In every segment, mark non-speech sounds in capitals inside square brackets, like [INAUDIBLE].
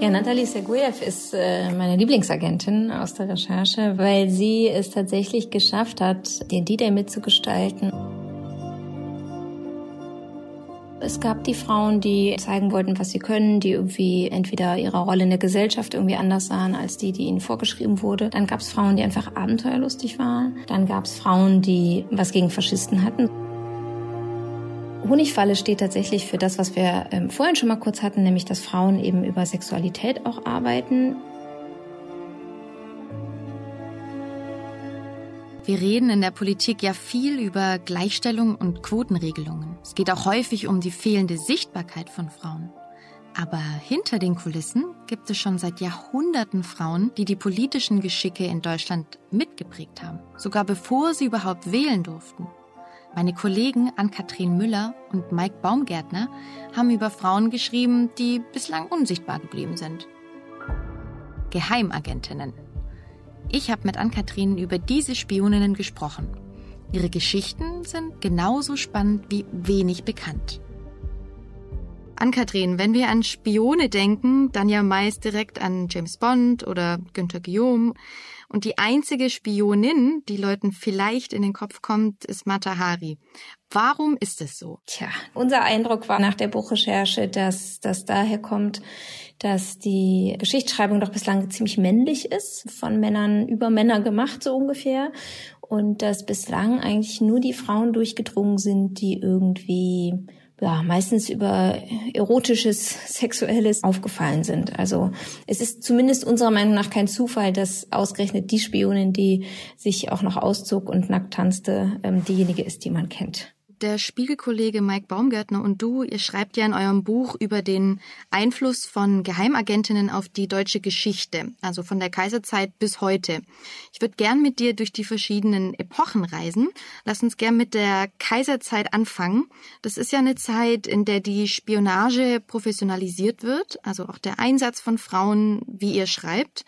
Ja, Nathalie Seguyev ist äh, meine Lieblingsagentin aus der Recherche, weil sie es tatsächlich geschafft hat, den D-Day mitzugestalten. Es gab die Frauen, die zeigen wollten, was sie können, die irgendwie entweder ihre Rolle in der Gesellschaft irgendwie anders sahen als die, die ihnen vorgeschrieben wurde. Dann gab es Frauen, die einfach abenteuerlustig waren. Dann gab es Frauen, die was gegen Faschisten hatten. Honigfalle steht tatsächlich für das, was wir ähm, vorhin schon mal kurz hatten, nämlich dass Frauen eben über Sexualität auch arbeiten. Wir reden in der Politik ja viel über Gleichstellung und Quotenregelungen. Es geht auch häufig um die fehlende Sichtbarkeit von Frauen. Aber hinter den Kulissen gibt es schon seit Jahrhunderten Frauen, die die politischen Geschicke in Deutschland mitgeprägt haben, sogar bevor sie überhaupt wählen durften. Meine Kollegen Ann-Kathrin Müller und Mike Baumgärtner haben über Frauen geschrieben, die bislang unsichtbar geblieben sind. Geheimagentinnen. Ich habe mit Ann-Kathrin über diese Spioninnen gesprochen. Ihre Geschichten sind genauso spannend wie wenig bekannt. Ann-Kathrin, wenn wir an Spione denken, dann ja meist direkt an James Bond oder Günther Guillaume. Und die einzige Spionin, die Leuten vielleicht in den Kopf kommt, ist Mata Hari. Warum ist es so? Tja, unser Eindruck war nach der Buchrecherche, dass das daher kommt, dass die Geschichtsschreibung doch bislang ziemlich männlich ist, von Männern über Männer gemacht so ungefähr. Und dass bislang eigentlich nur die Frauen durchgedrungen sind, die irgendwie ja, meistens über erotisches, sexuelles aufgefallen sind. Also es ist zumindest unserer Meinung nach kein Zufall, dass ausgerechnet die Spionin, die sich auch noch auszog und nackt tanzte, ähm, diejenige ist, die man kennt der Spiegelkollege Mike Baumgärtner und du, ihr schreibt ja in eurem Buch über den Einfluss von Geheimagentinnen auf die deutsche Geschichte, also von der Kaiserzeit bis heute. Ich würde gern mit dir durch die verschiedenen Epochen reisen. Lass uns gern mit der Kaiserzeit anfangen. Das ist ja eine Zeit, in der die Spionage professionalisiert wird, also auch der Einsatz von Frauen, wie ihr schreibt.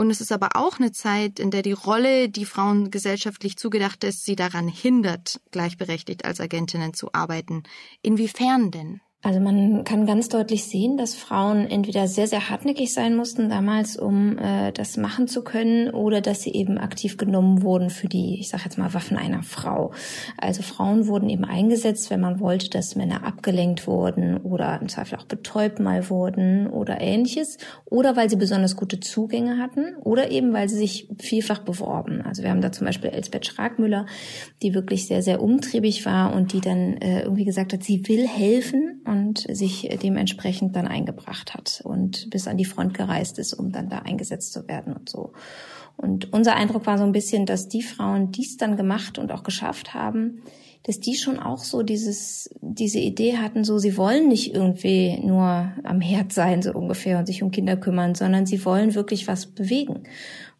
Und es ist aber auch eine Zeit, in der die Rolle, die Frauen gesellschaftlich zugedacht ist, sie daran hindert, gleichberechtigt als Agentinnen zu arbeiten. Inwiefern denn? Also man kann ganz deutlich sehen, dass Frauen entweder sehr, sehr hartnäckig sein mussten damals, um äh, das machen zu können, oder dass sie eben aktiv genommen wurden für die, ich sage jetzt mal, Waffen einer Frau. Also Frauen wurden eben eingesetzt, wenn man wollte, dass Männer abgelenkt wurden oder im Zweifel auch betäubt mal wurden oder ähnliches, oder weil sie besonders gute Zugänge hatten oder eben weil sie sich vielfach beworben. Also wir haben da zum Beispiel Elsbeth Schragmüller, die wirklich sehr, sehr umtriebig war und die dann äh, irgendwie gesagt hat, sie will helfen und sich dementsprechend dann eingebracht hat und bis an die Front gereist ist, um dann da eingesetzt zu werden und so. Und unser Eindruck war so ein bisschen, dass die Frauen dies dann gemacht und auch geschafft haben, dass die schon auch so dieses, diese Idee hatten, so sie wollen nicht irgendwie nur am Herd sein, so ungefähr, und sich um Kinder kümmern, sondern sie wollen wirklich was bewegen.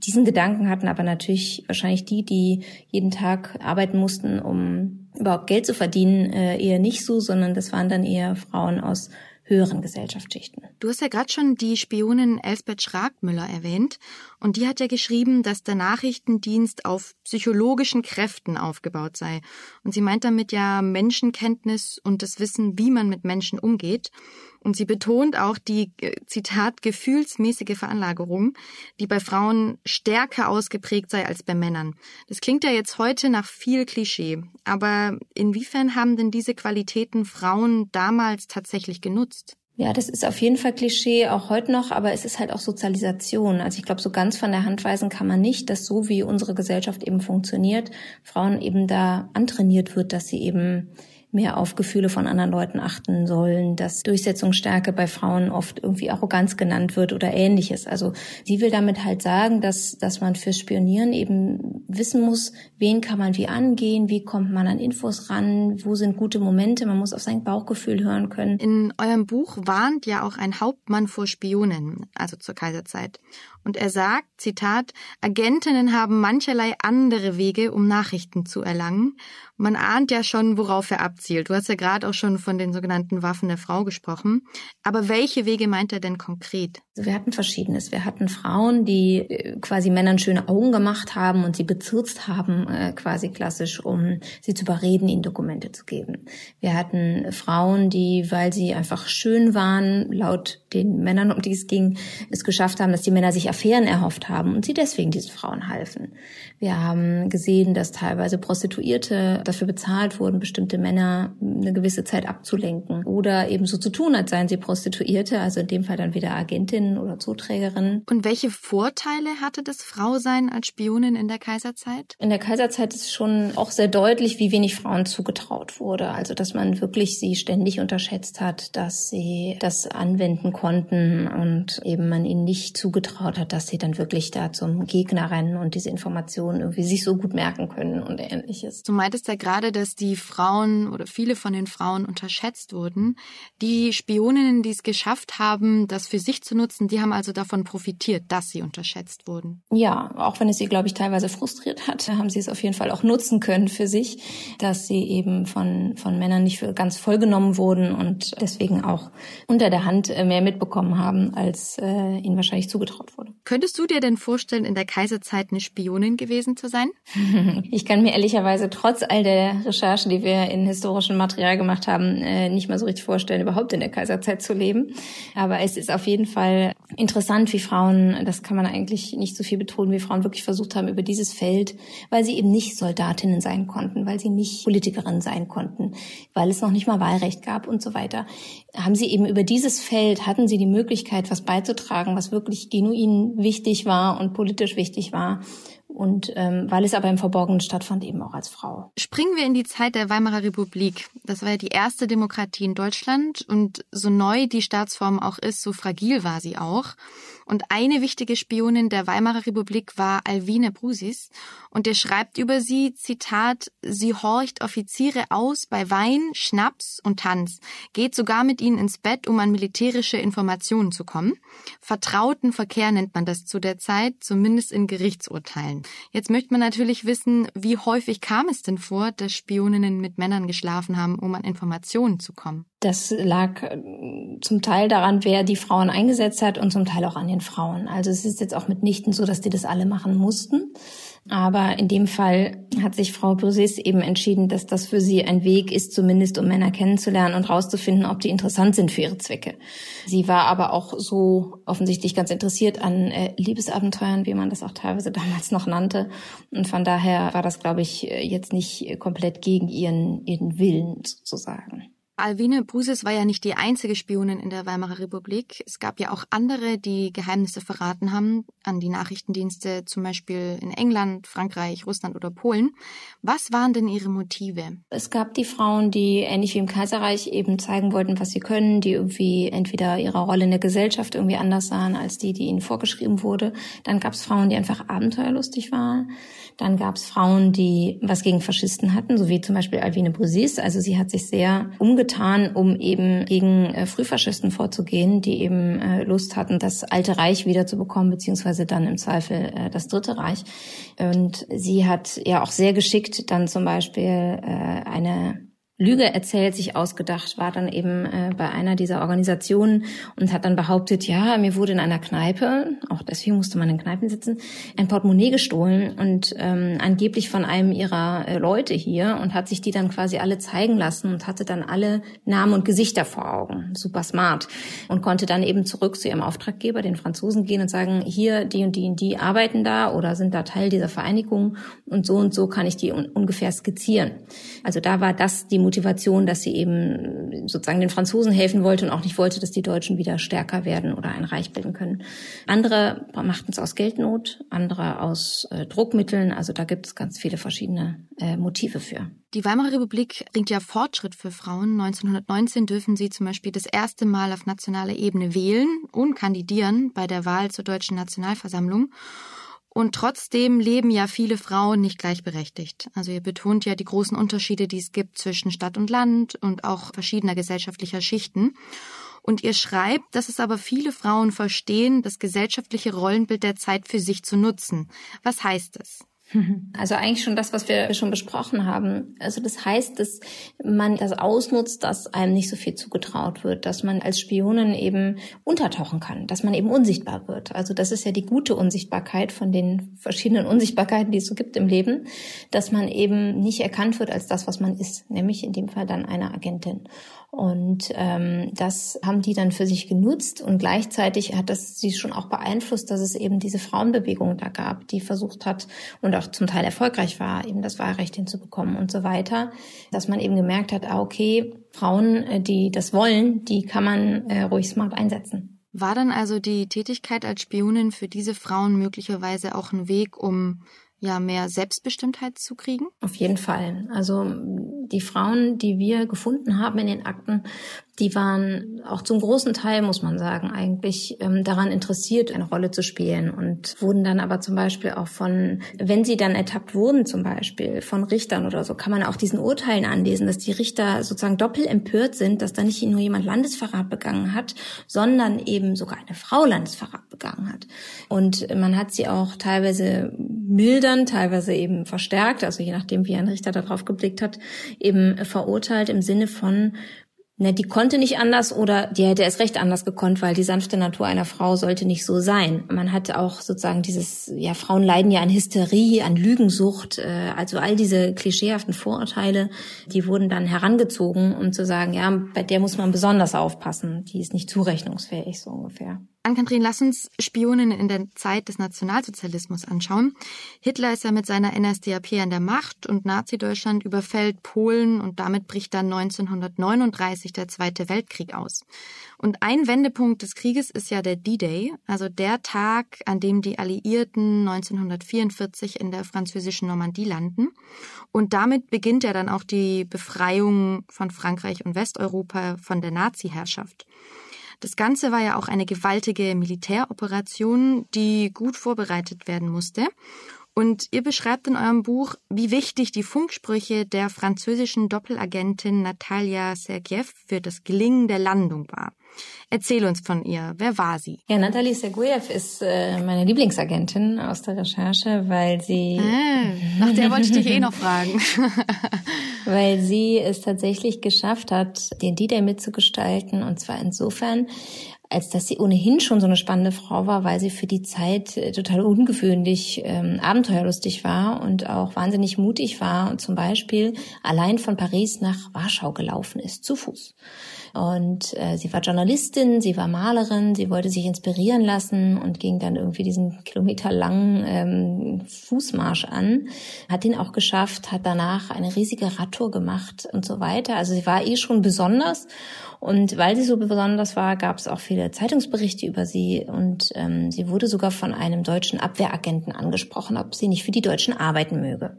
Diesen Gedanken hatten aber natürlich wahrscheinlich die, die jeden Tag arbeiten mussten, um überhaupt Geld zu verdienen, äh, eher nicht so, sondern das waren dann eher Frauen aus höheren Gesellschaftsschichten. Du hast ja gerade schon die Spionin Elsbeth Schragmüller erwähnt und die hat ja geschrieben, dass der Nachrichtendienst auf psychologischen Kräften aufgebaut sei. Und sie meint damit ja Menschenkenntnis und das Wissen, wie man mit Menschen umgeht. Und sie betont auch die, äh, Zitat, gefühlsmäßige Veranlagerung, die bei Frauen stärker ausgeprägt sei als bei Männern. Das klingt ja jetzt heute nach viel Klischee. Aber inwiefern haben denn diese Qualitäten Frauen damals tatsächlich genutzt? Ja, das ist auf jeden Fall Klischee, auch heute noch, aber es ist halt auch Sozialisation. Also ich glaube, so ganz von der Hand weisen kann man nicht, dass so wie unsere Gesellschaft eben funktioniert, Frauen eben da antrainiert wird, dass sie eben mehr auf Gefühle von anderen Leuten achten sollen, dass Durchsetzungsstärke bei Frauen oft irgendwie Arroganz genannt wird oder ähnliches. Also sie will damit halt sagen, dass, dass man fürs Spionieren eben wissen muss, wen kann man wie angehen, wie kommt man an Infos ran, wo sind gute Momente, man muss auf sein Bauchgefühl hören können. In eurem Buch warnt ja auch ein Hauptmann vor Spionen, also zur Kaiserzeit. Und er sagt, Zitat, Agentinnen haben mancherlei andere Wege, um Nachrichten zu erlangen. Man ahnt ja schon, worauf er abzielt. Du hast ja gerade auch schon von den sogenannten Waffen der Frau gesprochen. Aber welche Wege meint er denn konkret? Also wir hatten verschiedenes. Wir hatten Frauen, die äh, quasi Männern schöne Augen gemacht haben und sie bezirzt haben, äh, quasi klassisch, um sie zu überreden, ihnen Dokumente zu geben. Wir hatten Frauen, die, weil sie einfach schön waren, laut den Männern, um die es ging, es geschafft haben, dass die Männer sich Affären erhofft haben und sie deswegen diesen Frauen halfen. Wir haben gesehen, dass teilweise Prostituierte dafür bezahlt wurden, bestimmte Männer eine gewisse Zeit abzulenken oder eben so zu tun, als seien sie Prostituierte, also in dem Fall dann wieder Agentinnen oder Zuträgerinnen. Und welche Vorteile hatte das Frausein als Spionin in der Kaiserzeit? In der Kaiserzeit ist schon auch sehr deutlich, wie wenig Frauen zugetraut wurde. Also, dass man wirklich sie ständig unterschätzt hat, dass sie das anwenden konnten und eben man ihnen nicht zugetraut hat, dass sie dann wirklich da zum Gegner rennen und diese Informationen irgendwie sich so gut merken können und ähnliches. Du meintest ja gerade, dass die Frauen oder viele von den Frauen unterschätzt wurden. Die Spioninnen, die es geschafft haben, das für sich zu nutzen, die haben also davon profitiert, dass sie unterschätzt wurden. Ja, auch wenn es sie, glaube ich, teilweise frustriert hat, haben sie es auf jeden Fall auch nutzen können für sich, dass sie eben von, von Männern nicht für ganz vollgenommen wurden und deswegen auch unter der Hand äh, mehr mitbekommen haben, als äh, ihnen wahrscheinlich zugetraut wurde. Könntest du dir denn vorstellen, in der Kaiserzeit eine Spionin gewesen zu sein? [LAUGHS] ich kann mir ehrlicherweise trotz all der Recherchen, die wir in historischem Material gemacht haben, äh, nicht mal so richtig vorstellen, überhaupt in der Kaiserzeit zu leben. Aber es ist auf jeden Fall interessant, wie Frauen, das kann man eigentlich nicht so viel betonen, wie Frauen wirklich versucht haben, über dieses Feld, weil sie eben nicht Soldatinnen sein konnten, weil sie nicht Politikerinnen sein konnten, weil es noch nicht mal Wahlrecht gab und so weiter, haben sie eben über dieses Feld, hatten sie die Möglichkeit, was beizutragen, was wirklich genuin wichtig war und politisch wichtig war. Und ähm, weil es aber im Verborgenen stattfand, eben auch als Frau. Springen wir in die Zeit der Weimarer Republik. Das war ja die erste Demokratie in Deutschland und so neu die Staatsform auch ist, so fragil war sie auch. Und eine wichtige Spionin der Weimarer Republik war Alvine Brusis. Und er schreibt über sie, Zitat, sie horcht Offiziere aus bei Wein, Schnaps und Tanz, geht sogar mit ihnen ins Bett, um an militärische Informationen zu kommen. Vertrauten Verkehr nennt man das zu der Zeit, zumindest in Gerichtsurteilen. Jetzt möchte man natürlich wissen, wie häufig kam es denn vor, dass Spioninnen mit Männern geschlafen haben, um an Informationen zu kommen? Das lag äh, zum Teil daran, wer die Frauen eingesetzt hat und zum Teil auch an den Frauen. Also es ist jetzt auch mitnichten so, dass die das alle machen mussten. Aber in dem Fall hat sich Frau Brusis eben entschieden, dass das für sie ein Weg ist, zumindest um Männer kennenzulernen und rauszufinden, ob die interessant sind für ihre Zwecke. Sie war aber auch so offensichtlich ganz interessiert an äh, Liebesabenteuern, wie man das auch teilweise [LAUGHS] damals noch nannte. Und von daher war das, glaube ich, jetzt nicht komplett gegen ihren, ihren Willen sozusagen. Alwine Brusis war ja nicht die einzige Spionin in der Weimarer Republik. Es gab ja auch andere, die Geheimnisse verraten haben an die Nachrichtendienste, zum Beispiel in England, Frankreich, Russland oder Polen. Was waren denn ihre Motive? Es gab die Frauen, die ähnlich wie im Kaiserreich eben zeigen wollten, was sie können, die irgendwie entweder ihre Rolle in der Gesellschaft irgendwie anders sahen als die, die ihnen vorgeschrieben wurde. Dann gab es Frauen, die einfach abenteuerlustig waren. Dann gab es Frauen, die was gegen Faschisten hatten, so wie zum Beispiel Alvine Brusis. Also sie hat sich sehr umgetan, um eben gegen äh, Frühfaschisten vorzugehen, die eben äh, Lust hatten, das alte Reich wiederzubekommen, beziehungsweise dann im Zweifel äh, das dritte Reich. Und sie hat ja auch sehr geschickt dann zum Beispiel äh, eine Lüge erzählt, sich ausgedacht, war dann eben äh, bei einer dieser Organisationen und hat dann behauptet, ja, mir wurde in einer Kneipe, auch deswegen musste man in Kneipen sitzen, ein Portemonnaie gestohlen und ähm, angeblich von einem ihrer äh, Leute hier und hat sich die dann quasi alle zeigen lassen und hatte dann alle Namen und Gesichter vor Augen. Super smart. Und konnte dann eben zurück zu ihrem Auftraggeber, den Franzosen, gehen und sagen, hier, die und die und die arbeiten da oder sind da Teil dieser Vereinigung und so und so kann ich die un ungefähr skizzieren. Also da war das die Motivation, dass sie eben sozusagen den Franzosen helfen wollte und auch nicht wollte, dass die Deutschen wieder stärker werden oder ein Reich bilden können. Andere machten es aus Geldnot, andere aus äh, Druckmitteln. Also da gibt es ganz viele verschiedene äh, Motive für. Die Weimarer Republik bringt ja Fortschritt für Frauen. 1919 dürfen sie zum Beispiel das erste Mal auf nationaler Ebene wählen und kandidieren bei der Wahl zur Deutschen Nationalversammlung. Und trotzdem leben ja viele Frauen nicht gleichberechtigt. Also ihr betont ja die großen Unterschiede, die es gibt zwischen Stadt und Land und auch verschiedener gesellschaftlicher Schichten. Und ihr schreibt, dass es aber viele Frauen verstehen, das gesellschaftliche Rollenbild der Zeit für sich zu nutzen. Was heißt es? Also eigentlich schon das, was wir schon besprochen haben. Also das heißt, dass man das ausnutzt, dass einem nicht so viel zugetraut wird, dass man als Spionin eben untertauchen kann, dass man eben unsichtbar wird. Also das ist ja die gute Unsichtbarkeit von den verschiedenen Unsichtbarkeiten, die es so gibt im Leben, dass man eben nicht erkannt wird als das, was man ist, nämlich in dem Fall dann eine Agentin. Und ähm, das haben die dann für sich genutzt und gleichzeitig hat das sie schon auch beeinflusst, dass es eben diese Frauenbewegung da gab, die versucht hat und auch zum Teil erfolgreich war, eben das Wahlrecht hinzubekommen und so weiter, dass man eben gemerkt hat, ah, okay, Frauen, äh, die das wollen, die kann man äh, ruhig smart einsetzen. War dann also die Tätigkeit als Spionin für diese Frauen möglicherweise auch ein Weg, um ja mehr Selbstbestimmtheit zu kriegen? Auf jeden Fall. Also die Frauen, die wir gefunden haben in den Akten, die waren auch zum großen Teil, muss man sagen, eigentlich ähm, daran interessiert, eine Rolle zu spielen und wurden dann aber zum Beispiel auch von, wenn sie dann ertappt wurden, zum Beispiel von Richtern oder so, kann man auch diesen Urteilen anlesen, dass die Richter sozusagen doppelt empört sind, dass da nicht nur jemand Landesverrat begangen hat, sondern eben sogar eine Frau Landesverrat begangen hat. Und man hat sie auch teilweise mildern, teilweise eben verstärkt, also je nachdem, wie ein Richter darauf geblickt hat, eben verurteilt im Sinne von, Ne, die konnte nicht anders oder die hätte es recht anders gekonnt, weil die sanfte Natur einer Frau sollte nicht so sein. Man hat auch sozusagen dieses, ja, Frauen leiden ja an Hysterie, an Lügensucht, äh, also all diese klischeehaften Vorurteile, die wurden dann herangezogen, um zu sagen, ja, bei der muss man besonders aufpassen, die ist nicht zurechnungsfähig, so ungefähr. Ann-Kathrin, lass uns Spionen in der Zeit des Nationalsozialismus anschauen. Hitler ist ja mit seiner NSDAP an der Macht und Nazi-Deutschland überfällt Polen und damit bricht dann 1939 der Zweite Weltkrieg aus. Und ein Wendepunkt des Krieges ist ja der D-Day, also der Tag, an dem die Alliierten 1944 in der französischen Normandie landen. Und damit beginnt ja dann auch die Befreiung von Frankreich und Westeuropa von der Nazi-Herrschaft. Das Ganze war ja auch eine gewaltige Militäroperation, die gut vorbereitet werden musste. Und ihr beschreibt in eurem Buch, wie wichtig die Funksprüche der französischen Doppelagentin Natalia Sergeev für das Gelingen der Landung war. Erzähl uns von ihr. Wer war sie? Ja, Natalie Sergeev ist äh, meine Lieblingsagentin aus der Recherche, weil sie... Ah, nach der wollte ich dich eh noch fragen. [LAUGHS] weil sie es tatsächlich geschafft hat, den D-Day mitzugestalten. Und zwar insofern, als dass sie ohnehin schon so eine spannende Frau war, weil sie für die Zeit äh, total ungewöhnlich ähm, abenteuerlustig war und auch wahnsinnig mutig war und zum Beispiel allein von Paris nach Warschau gelaufen ist, zu Fuß. Und äh, sie war Journalistin, sie war Malerin, sie wollte sich inspirieren lassen und ging dann irgendwie diesen kilometerlangen ähm, Fußmarsch an, hat ihn auch geschafft, hat danach eine riesige Radtour gemacht und so weiter. Also sie war eh schon besonders und weil sie so besonders war, gab es auch viele Zeitungsberichte über sie und ähm, sie wurde sogar von einem deutschen Abwehragenten angesprochen, ob sie nicht für die Deutschen arbeiten möge.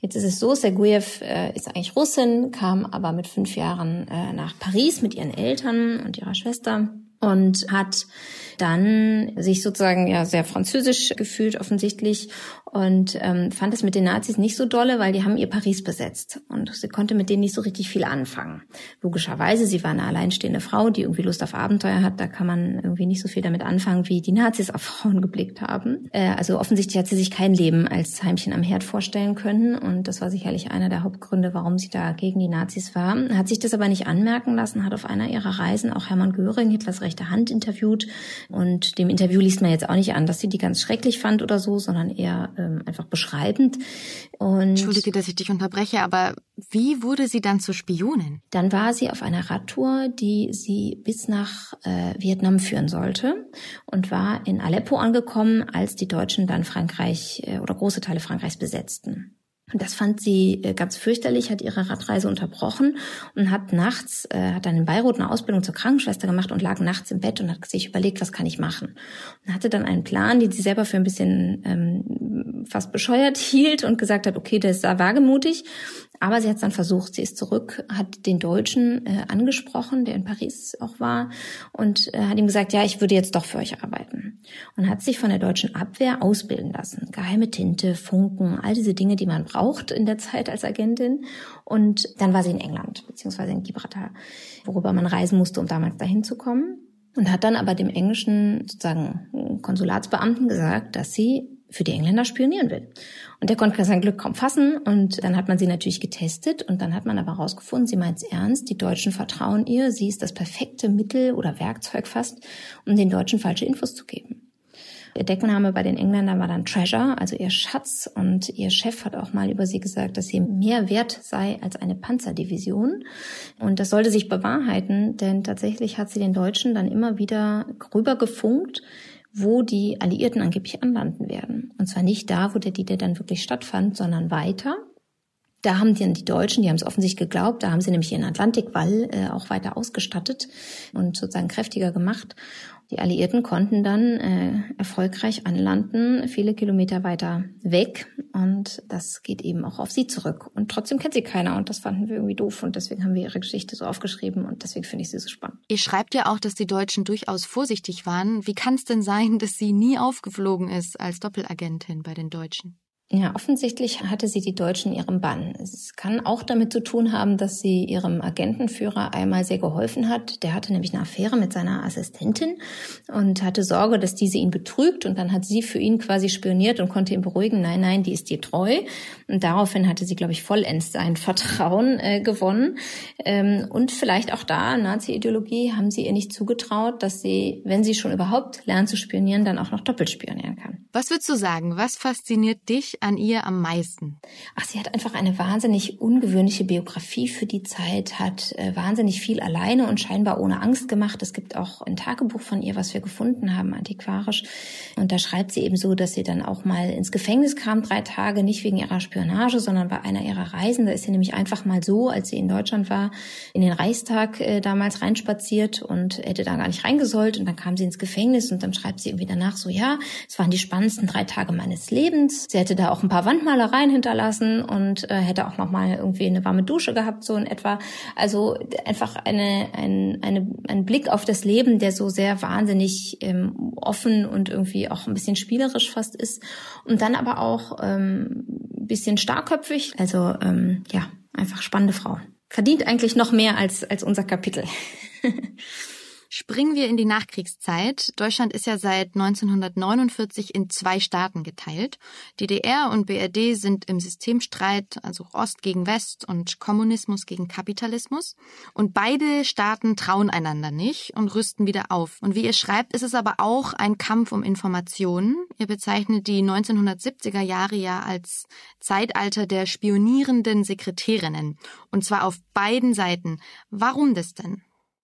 Jetzt ist es so, Serguev äh, ist eigentlich Russin, kam aber mit fünf Jahren äh, nach Paris mit ihren Eltern und ihrer Schwester und hat dann sich sozusagen ja sehr französisch gefühlt offensichtlich und ähm, fand es mit den Nazis nicht so dolle, weil die haben ihr Paris besetzt und sie konnte mit denen nicht so richtig viel anfangen. Logischerweise, sie war eine alleinstehende Frau, die irgendwie Lust auf Abenteuer hat, da kann man irgendwie nicht so viel damit anfangen, wie die Nazis auf Frauen geblickt haben. Äh, also offensichtlich hat sie sich kein Leben als Heimchen am Herd vorstellen können und das war sicherlich einer der Hauptgründe, warum sie da gegen die Nazis war. Hat sich das aber nicht anmerken lassen, hat auf einer ihrer Reisen auch Hermann Göring, Hitlers rechte Hand, interviewt und dem Interview liest man jetzt auch nicht an, dass sie die ganz schrecklich fand oder so, sondern eher ähm, einfach beschreibend. Und Entschuldige, dass ich dich unterbreche, aber wie wurde sie dann zur Spionin? Dann war sie auf einer Radtour, die sie bis nach äh, Vietnam führen sollte und war in Aleppo angekommen, als die Deutschen dann Frankreich äh, oder große Teile Frankreichs besetzten. Und das fand sie äh, ganz fürchterlich, hat ihre Radreise unterbrochen und hat nachts, äh, hat dann in Beirut eine Ausbildung zur Krankenschwester gemacht und lag nachts im Bett und hat sich überlegt, was kann ich machen. Und hatte dann einen Plan, den sie selber für ein bisschen ähm, fast bescheuert [LAUGHS] hielt und gesagt hat, okay, das ist wagemutig, Aber sie hat es dann versucht, sie ist zurück, hat den Deutschen äh, angesprochen, der in Paris auch war, und äh, hat ihm gesagt, ja, ich würde jetzt doch für euch arbeiten. Und hat sich von der deutschen Abwehr ausbilden lassen. Geheime Tinte, Funken, all diese Dinge, die man braucht in der Zeit als Agentin. Und dann war sie in England, beziehungsweise in Gibraltar, worüber man reisen musste, um damals dahin zu kommen. Und hat dann aber dem englischen sozusagen Konsulatsbeamten gesagt, dass sie für die Engländer spionieren will. Und der konnte sein Glück kaum fassen und dann hat man sie natürlich getestet und dann hat man aber herausgefunden, sie meint es ernst, die Deutschen vertrauen ihr, sie ist das perfekte Mittel oder Werkzeug fast, um den Deutschen falsche Infos zu geben. Ihr Deckname bei den Engländern war dann Treasure, also ihr Schatz. Und ihr Chef hat auch mal über sie gesagt, dass sie mehr wert sei als eine Panzerdivision. Und das sollte sich bewahrheiten, denn tatsächlich hat sie den Deutschen dann immer wieder rübergefunkt, wo die Alliierten angeblich anlanden werden. Und zwar nicht da, wo der D-Day dann wirklich stattfand, sondern weiter. Da haben dann die Deutschen, die haben es offensichtlich geglaubt, da haben sie nämlich ihren Atlantikwall äh, auch weiter ausgestattet und sozusagen kräftiger gemacht. Die Alliierten konnten dann äh, erfolgreich anlanden, viele Kilometer weiter weg. Und das geht eben auch auf sie zurück. Und trotzdem kennt sie keiner. Und das fanden wir irgendwie doof. Und deswegen haben wir ihre Geschichte so aufgeschrieben. Und deswegen finde ich sie so spannend. Ihr schreibt ja auch, dass die Deutschen durchaus vorsichtig waren. Wie kann es denn sein, dass sie nie aufgeflogen ist als Doppelagentin bei den Deutschen? Ja, offensichtlich hatte sie die Deutschen ihrem Bann. Es kann auch damit zu tun haben, dass sie ihrem Agentenführer einmal sehr geholfen hat. Der hatte nämlich eine Affäre mit seiner Assistentin und hatte Sorge, dass diese ihn betrügt. Und dann hat sie für ihn quasi spioniert und konnte ihn beruhigen. Nein, nein, die ist dir treu. Und daraufhin hatte sie, glaube ich, vollends sein Vertrauen äh, gewonnen. Ähm, und vielleicht auch da, Nazi-Ideologie, haben sie ihr nicht zugetraut, dass sie, wenn sie schon überhaupt lernt zu spionieren, dann auch noch doppelt spionieren kann. Was würdest du sagen? Was fasziniert dich an ihr am meisten? Ach, sie hat einfach eine wahnsinnig ungewöhnliche Biografie für die Zeit, hat äh, wahnsinnig viel alleine und scheinbar ohne Angst gemacht. Es gibt auch ein Tagebuch von ihr, was wir gefunden haben, antiquarisch. Und da schreibt sie eben so, dass sie dann auch mal ins Gefängnis kam, drei Tage, nicht wegen ihrer Spionage, sondern bei einer ihrer Reisen. Da ist sie nämlich einfach mal so, als sie in Deutschland war, in den Reichstag äh, damals reinspaziert und hätte da gar nicht reingesollt. Und dann kam sie ins Gefängnis und dann schreibt sie irgendwie danach so, ja, es waren die spannendsten drei Tage meines Lebens. Sie hätte da auch ein paar Wandmalereien hinterlassen und äh, hätte auch noch mal irgendwie eine warme Dusche gehabt, so in etwa. Also einfach eine, ein, eine, ein Blick auf das Leben, der so sehr wahnsinnig ähm, offen und irgendwie auch ein bisschen spielerisch fast ist. Und dann aber auch ähm, bisschen starkköpfig. Also ähm, ja, einfach spannende Frau. Verdient eigentlich noch mehr als, als unser Kapitel. [LAUGHS] Springen wir in die Nachkriegszeit. Deutschland ist ja seit 1949 in zwei Staaten geteilt. DDR und BRD sind im Systemstreit, also Ost gegen West und Kommunismus gegen Kapitalismus. Und beide Staaten trauen einander nicht und rüsten wieder auf. Und wie ihr schreibt, ist es aber auch ein Kampf um Informationen. Ihr bezeichnet die 1970er Jahre ja als Zeitalter der spionierenden Sekretärinnen. Und zwar auf beiden Seiten. Warum das denn?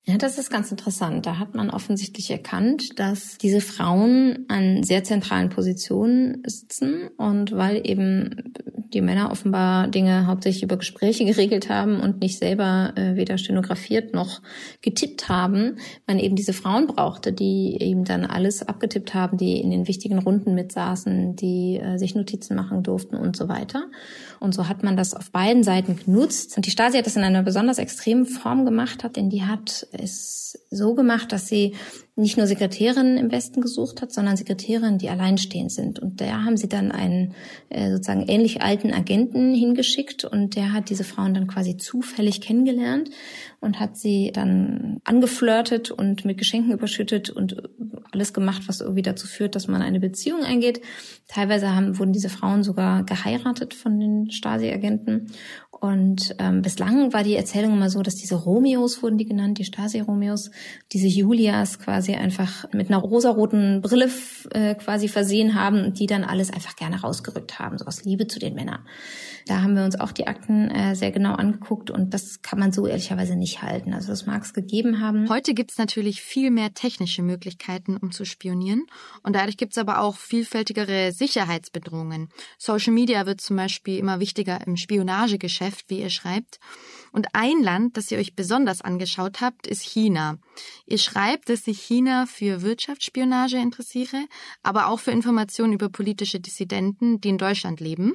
Ja, das ist ganz interessant. Da hat man offensichtlich erkannt, dass diese Frauen an sehr zentralen Positionen sitzen und weil eben die Männer offenbar Dinge hauptsächlich über Gespräche [LAUGHS] geregelt haben und nicht selber äh, weder stenografiert noch getippt haben, man eben diese Frauen brauchte, die eben dann alles abgetippt haben, die in den wichtigen Runden mitsaßen, die äh, sich Notizen machen durften und so weiter. Und so hat man das auf beiden Seiten genutzt. Und die Stasi hat das in einer besonders extremen Form gemacht, hat, denn die hat es so gemacht, dass sie nicht nur Sekretärinnen im Westen gesucht hat, sondern Sekretärinnen, die alleinstehend sind. Und da haben sie dann einen äh, sozusagen ähnlich alten Agenten hingeschickt und der hat diese Frauen dann quasi zufällig kennengelernt und hat sie dann angeflirtet und mit Geschenken überschüttet und alles gemacht, was irgendwie dazu führt, dass man eine Beziehung eingeht. Teilweise haben, wurden diese Frauen sogar geheiratet von den Stasi-Agenten und ähm, bislang war die Erzählung immer so, dass diese Romeos wurden die genannt, die Stasi-Romeos, diese Julias quasi einfach mit einer rosaroten Brille äh, quasi versehen haben und die dann alles einfach gerne rausgerückt haben, so aus Liebe zu den Männern. Da haben wir uns auch die Akten äh, sehr genau angeguckt und das kann man so ehrlicherweise nicht halten. Also das mag es gegeben haben. Heute gibt es natürlich viel mehr technische Möglichkeiten, um zu spionieren und dadurch gibt es aber auch vielfältigere Sicherheitsbedrohungen. Social Media wird zum Beispiel immer wichtiger im Spionagegeschäft betrifft, wie ihr schreibt. Und ein Land, das ihr euch besonders angeschaut habt, ist China. Ihr schreibt, dass sich China für Wirtschaftsspionage interessiere, aber auch für Informationen über politische Dissidenten, die in Deutschland leben.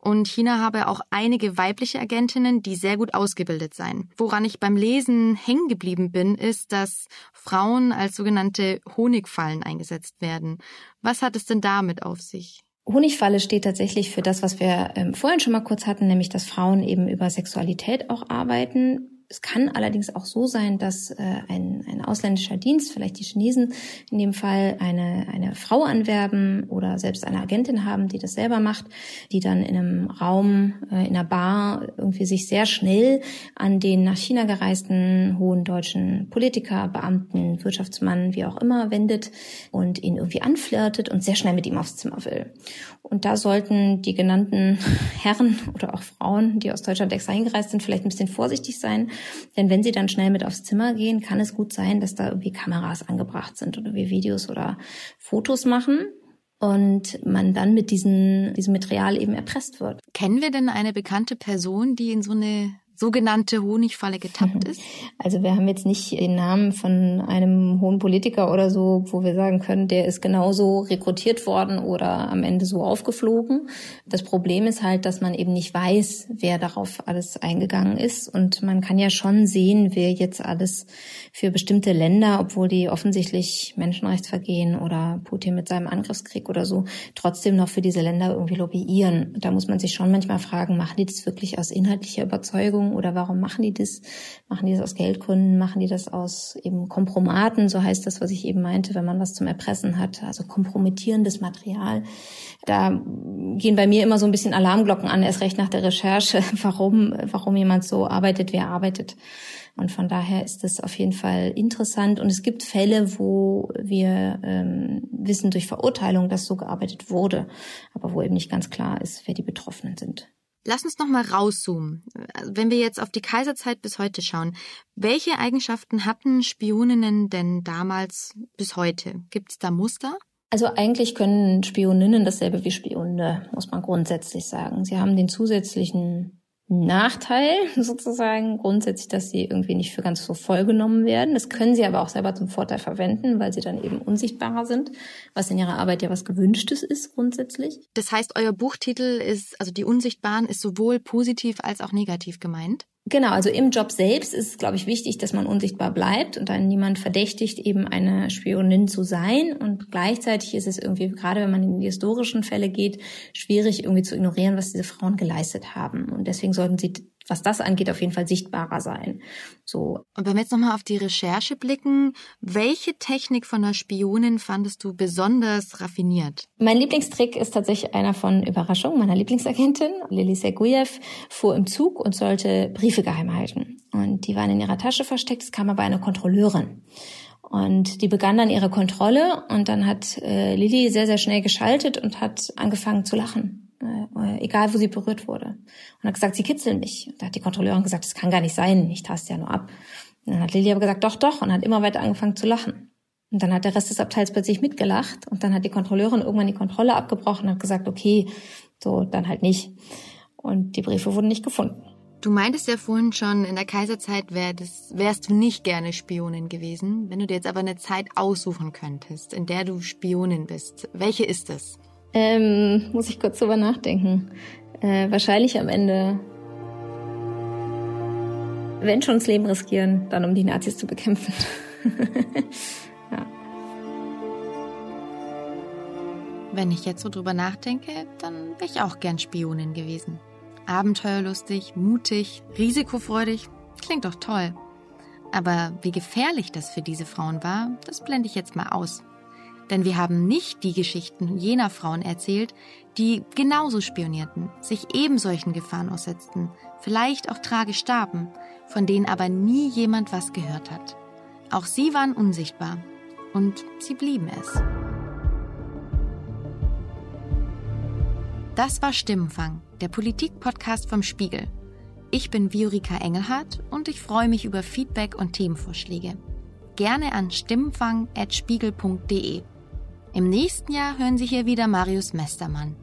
Und China habe auch einige weibliche Agentinnen, die sehr gut ausgebildet seien. Woran ich beim Lesen hängen geblieben bin, ist, dass Frauen als sogenannte Honigfallen eingesetzt werden. Was hat es denn damit auf sich? Honigfalle steht tatsächlich für das, was wir ähm, vorhin schon mal kurz hatten, nämlich dass Frauen eben über Sexualität auch arbeiten. Es kann allerdings auch so sein, dass äh, ein, ein ausländischer Dienst, vielleicht die Chinesen in dem Fall, eine, eine Frau anwerben oder selbst eine Agentin haben, die das selber macht, die dann in einem Raum, äh, in einer Bar irgendwie sich sehr schnell an den nach China gereisten hohen deutschen Politiker, Beamten, Wirtschaftsmann, wie auch immer, wendet und ihn irgendwie anflirtet und sehr schnell mit ihm aufs Zimmer will. Und da sollten die genannten [LAUGHS] Herren oder auch Frauen, die aus Deutschland extra eingereist sind, vielleicht ein bisschen vorsichtig sein. Denn wenn sie dann schnell mit aufs Zimmer gehen, kann es gut sein, dass da irgendwie Kameras angebracht sind oder wir Videos oder Fotos machen und man dann mit diesen, diesem Material eben erpresst wird. Kennen wir denn eine bekannte Person, die in so eine sogenannte Honigfalle getappt ist? [LAUGHS] Also wir haben jetzt nicht den Namen von einem hohen Politiker oder so, wo wir sagen können, der ist genauso rekrutiert worden oder am Ende so aufgeflogen. Das Problem ist halt, dass man eben nicht weiß, wer darauf alles eingegangen ist. Und man kann ja schon sehen, wer jetzt alles für bestimmte Länder, obwohl die offensichtlich Menschenrechtsvergehen oder Putin mit seinem Angriffskrieg oder so, trotzdem noch für diese Länder irgendwie lobbyieren. Da muss man sich schon manchmal fragen, machen die das wirklich aus inhaltlicher Überzeugung? Beziehung oder warum machen die das? Machen die das aus Geldgründen? Machen die das aus eben Kompromaten? So heißt das, was ich eben meinte, wenn man was zum Erpressen hat, also kompromittierendes Material. Da gehen bei mir immer so ein bisschen Alarmglocken an, erst recht nach der Recherche, [LAUGHS] warum, warum jemand so arbeitet, wer arbeitet. Und von daher ist das auf jeden Fall interessant. Und es gibt Fälle, wo wir ähm, wissen durch Verurteilung, dass so gearbeitet wurde, aber wo eben nicht ganz klar ist, wer die Betroffenen sind. Lass uns noch mal rauszoomen. Wenn wir jetzt auf die Kaiserzeit bis heute schauen, welche Eigenschaften hatten Spioninnen denn damals bis heute? Gibt es da Muster? Also eigentlich können Spioninnen dasselbe wie Spione, muss man grundsätzlich sagen. Sie haben den zusätzlichen Nachteil sozusagen grundsätzlich, dass sie irgendwie nicht für ganz so voll genommen werden. Das können sie aber auch selber zum Vorteil verwenden, weil sie dann eben unsichtbarer sind, was in ihrer Arbeit ja was Gewünschtes ist grundsätzlich. Das heißt, euer Buchtitel ist, also die Unsichtbaren, ist sowohl positiv als auch negativ gemeint? Genau, also im Job selbst ist es, glaube ich, wichtig, dass man unsichtbar bleibt und dann niemand verdächtigt, eben eine Spionin zu sein. Und gleichzeitig ist es irgendwie, gerade wenn man in die historischen Fälle geht, schwierig irgendwie zu ignorieren, was diese Frauen geleistet haben. Und deswegen sollten sie was das angeht, auf jeden Fall sichtbarer sein. So. Und wenn wir jetzt nochmal auf die Recherche blicken, welche Technik von der Spionin fandest du besonders raffiniert? Mein Lieblingstrick ist tatsächlich einer von Überraschung, meiner Lieblingsagentin. Lili Seguyev fuhr im Zug und sollte Briefe geheim halten. Und die waren in ihrer Tasche versteckt, es kam aber eine Kontrolleurin. Und die begann dann ihre Kontrolle und dann hat äh, Lilly sehr, sehr schnell geschaltet und hat angefangen zu lachen äh, egal wo sie berührt wurde. Und hat gesagt, sie kitzeln mich. Da hat die Kontrolleurin gesagt, das kann gar nicht sein, ich taste ja nur ab. Und dann hat Lilly aber gesagt, doch, doch, und hat immer weiter angefangen zu lachen. Und dann hat der Rest des Abteils plötzlich mitgelacht und dann hat die Kontrolleurin irgendwann die Kontrolle abgebrochen und hat gesagt, okay, so, dann halt nicht. Und die Briefe wurden nicht gefunden. Du meintest ja vorhin schon, in der Kaiserzeit wär das, wärst du nicht gerne Spionin gewesen. Wenn du dir jetzt aber eine Zeit aussuchen könntest, in der du Spionin bist, welche ist es? Ähm, muss ich kurz drüber nachdenken. Äh, wahrscheinlich am Ende, wenn schon das Leben riskieren, dann um die Nazis zu bekämpfen. [LAUGHS] ja. Wenn ich jetzt so drüber nachdenke, dann wäre ich auch gern Spionin gewesen. Abenteuerlustig, mutig, risikofreudig, klingt doch toll. Aber wie gefährlich das für diese Frauen war, das blende ich jetzt mal aus. Denn wir haben nicht die Geschichten jener Frauen erzählt, die genauso spionierten, sich eben solchen Gefahren aussetzten, vielleicht auch tragisch starben, von denen aber nie jemand was gehört hat. Auch sie waren unsichtbar und sie blieben es. Das war Stimmenfang, der Politik-Podcast vom Spiegel. Ich bin Viorika Engelhardt und ich freue mich über Feedback und Themenvorschläge. Gerne an stimmenfang.spiegel.de. Im nächsten Jahr hören Sie hier wieder Marius Mestermann.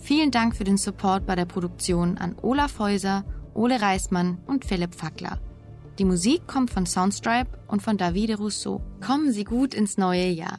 Vielen Dank für den Support bei der Produktion an Olaf Häuser Ole Reismann und Philipp Fackler. Die Musik kommt von Soundstripe und von Davide Rousseau. Kommen Sie gut ins neue Jahr.